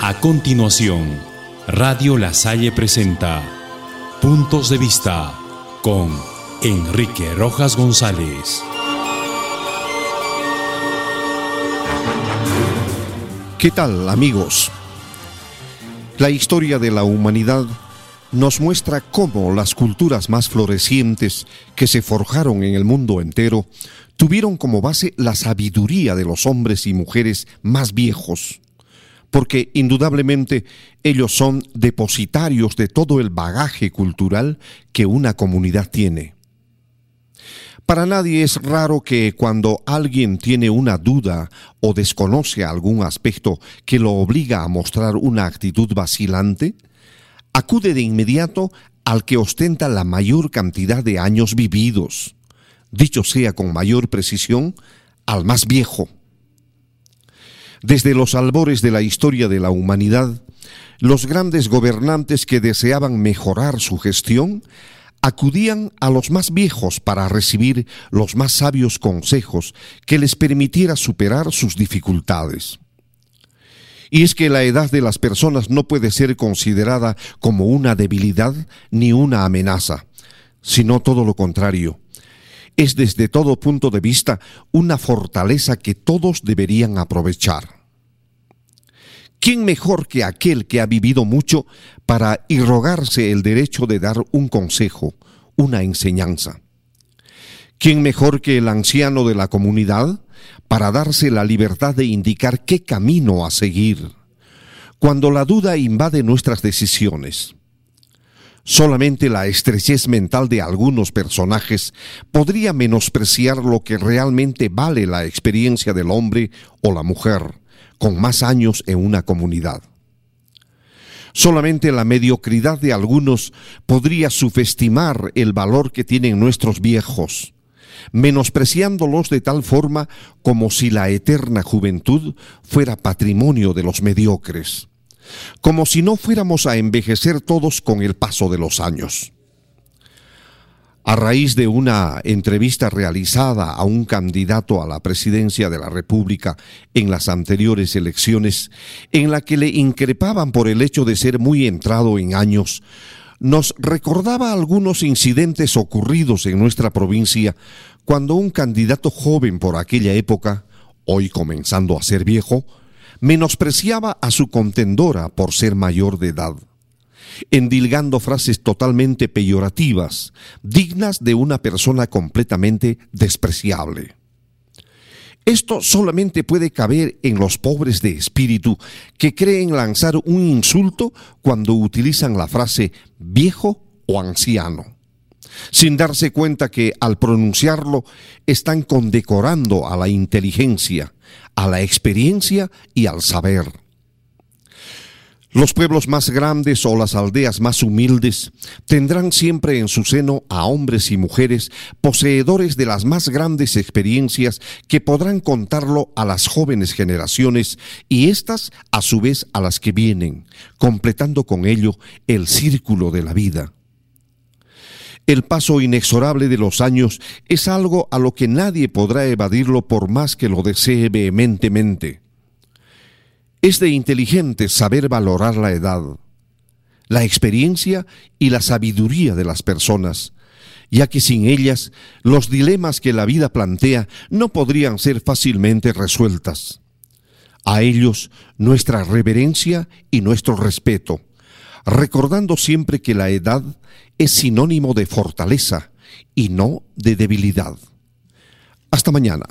A continuación, Radio La Salle presenta Puntos de Vista con Enrique Rojas González. ¿Qué tal amigos? La historia de la humanidad nos muestra cómo las culturas más florecientes que se forjaron en el mundo entero tuvieron como base la sabiduría de los hombres y mujeres más viejos, porque indudablemente ellos son depositarios de todo el bagaje cultural que una comunidad tiene. Para nadie es raro que cuando alguien tiene una duda o desconoce algún aspecto que lo obliga a mostrar una actitud vacilante, acude de inmediato al que ostenta la mayor cantidad de años vividos, dicho sea con mayor precisión, al más viejo. Desde los albores de la historia de la humanidad, los grandes gobernantes que deseaban mejorar su gestión acudían a los más viejos para recibir los más sabios consejos que les permitiera superar sus dificultades. Y es que la edad de las personas no puede ser considerada como una debilidad ni una amenaza, sino todo lo contrario. Es desde todo punto de vista una fortaleza que todos deberían aprovechar. ¿Quién mejor que aquel que ha vivido mucho para irrogarse el derecho de dar un consejo, una enseñanza? ¿Quién mejor que el anciano de la comunidad para darse la libertad de indicar qué camino a seguir? Cuando la duda invade nuestras decisiones, solamente la estrechez mental de algunos personajes podría menospreciar lo que realmente vale la experiencia del hombre o la mujer con más años en una comunidad. Solamente la mediocridad de algunos podría subestimar el valor que tienen nuestros viejos, menospreciándolos de tal forma como si la eterna juventud fuera patrimonio de los mediocres, como si no fuéramos a envejecer todos con el paso de los años. A raíz de una entrevista realizada a un candidato a la presidencia de la República en las anteriores elecciones, en la que le increpaban por el hecho de ser muy entrado en años, nos recordaba algunos incidentes ocurridos en nuestra provincia cuando un candidato joven por aquella época, hoy comenzando a ser viejo, menospreciaba a su contendora por ser mayor de edad endilgando frases totalmente peyorativas, dignas de una persona completamente despreciable. Esto solamente puede caber en los pobres de espíritu que creen lanzar un insulto cuando utilizan la frase viejo o anciano, sin darse cuenta que al pronunciarlo están condecorando a la inteligencia, a la experiencia y al saber. Los pueblos más grandes o las aldeas más humildes tendrán siempre en su seno a hombres y mujeres poseedores de las más grandes experiencias que podrán contarlo a las jóvenes generaciones y éstas a su vez a las que vienen, completando con ello el círculo de la vida. El paso inexorable de los años es algo a lo que nadie podrá evadirlo por más que lo desee vehementemente. Es de inteligente saber valorar la edad, la experiencia y la sabiduría de las personas, ya que sin ellas los dilemas que la vida plantea no podrían ser fácilmente resueltas. A ellos nuestra reverencia y nuestro respeto, recordando siempre que la edad es sinónimo de fortaleza y no de debilidad. Hasta mañana.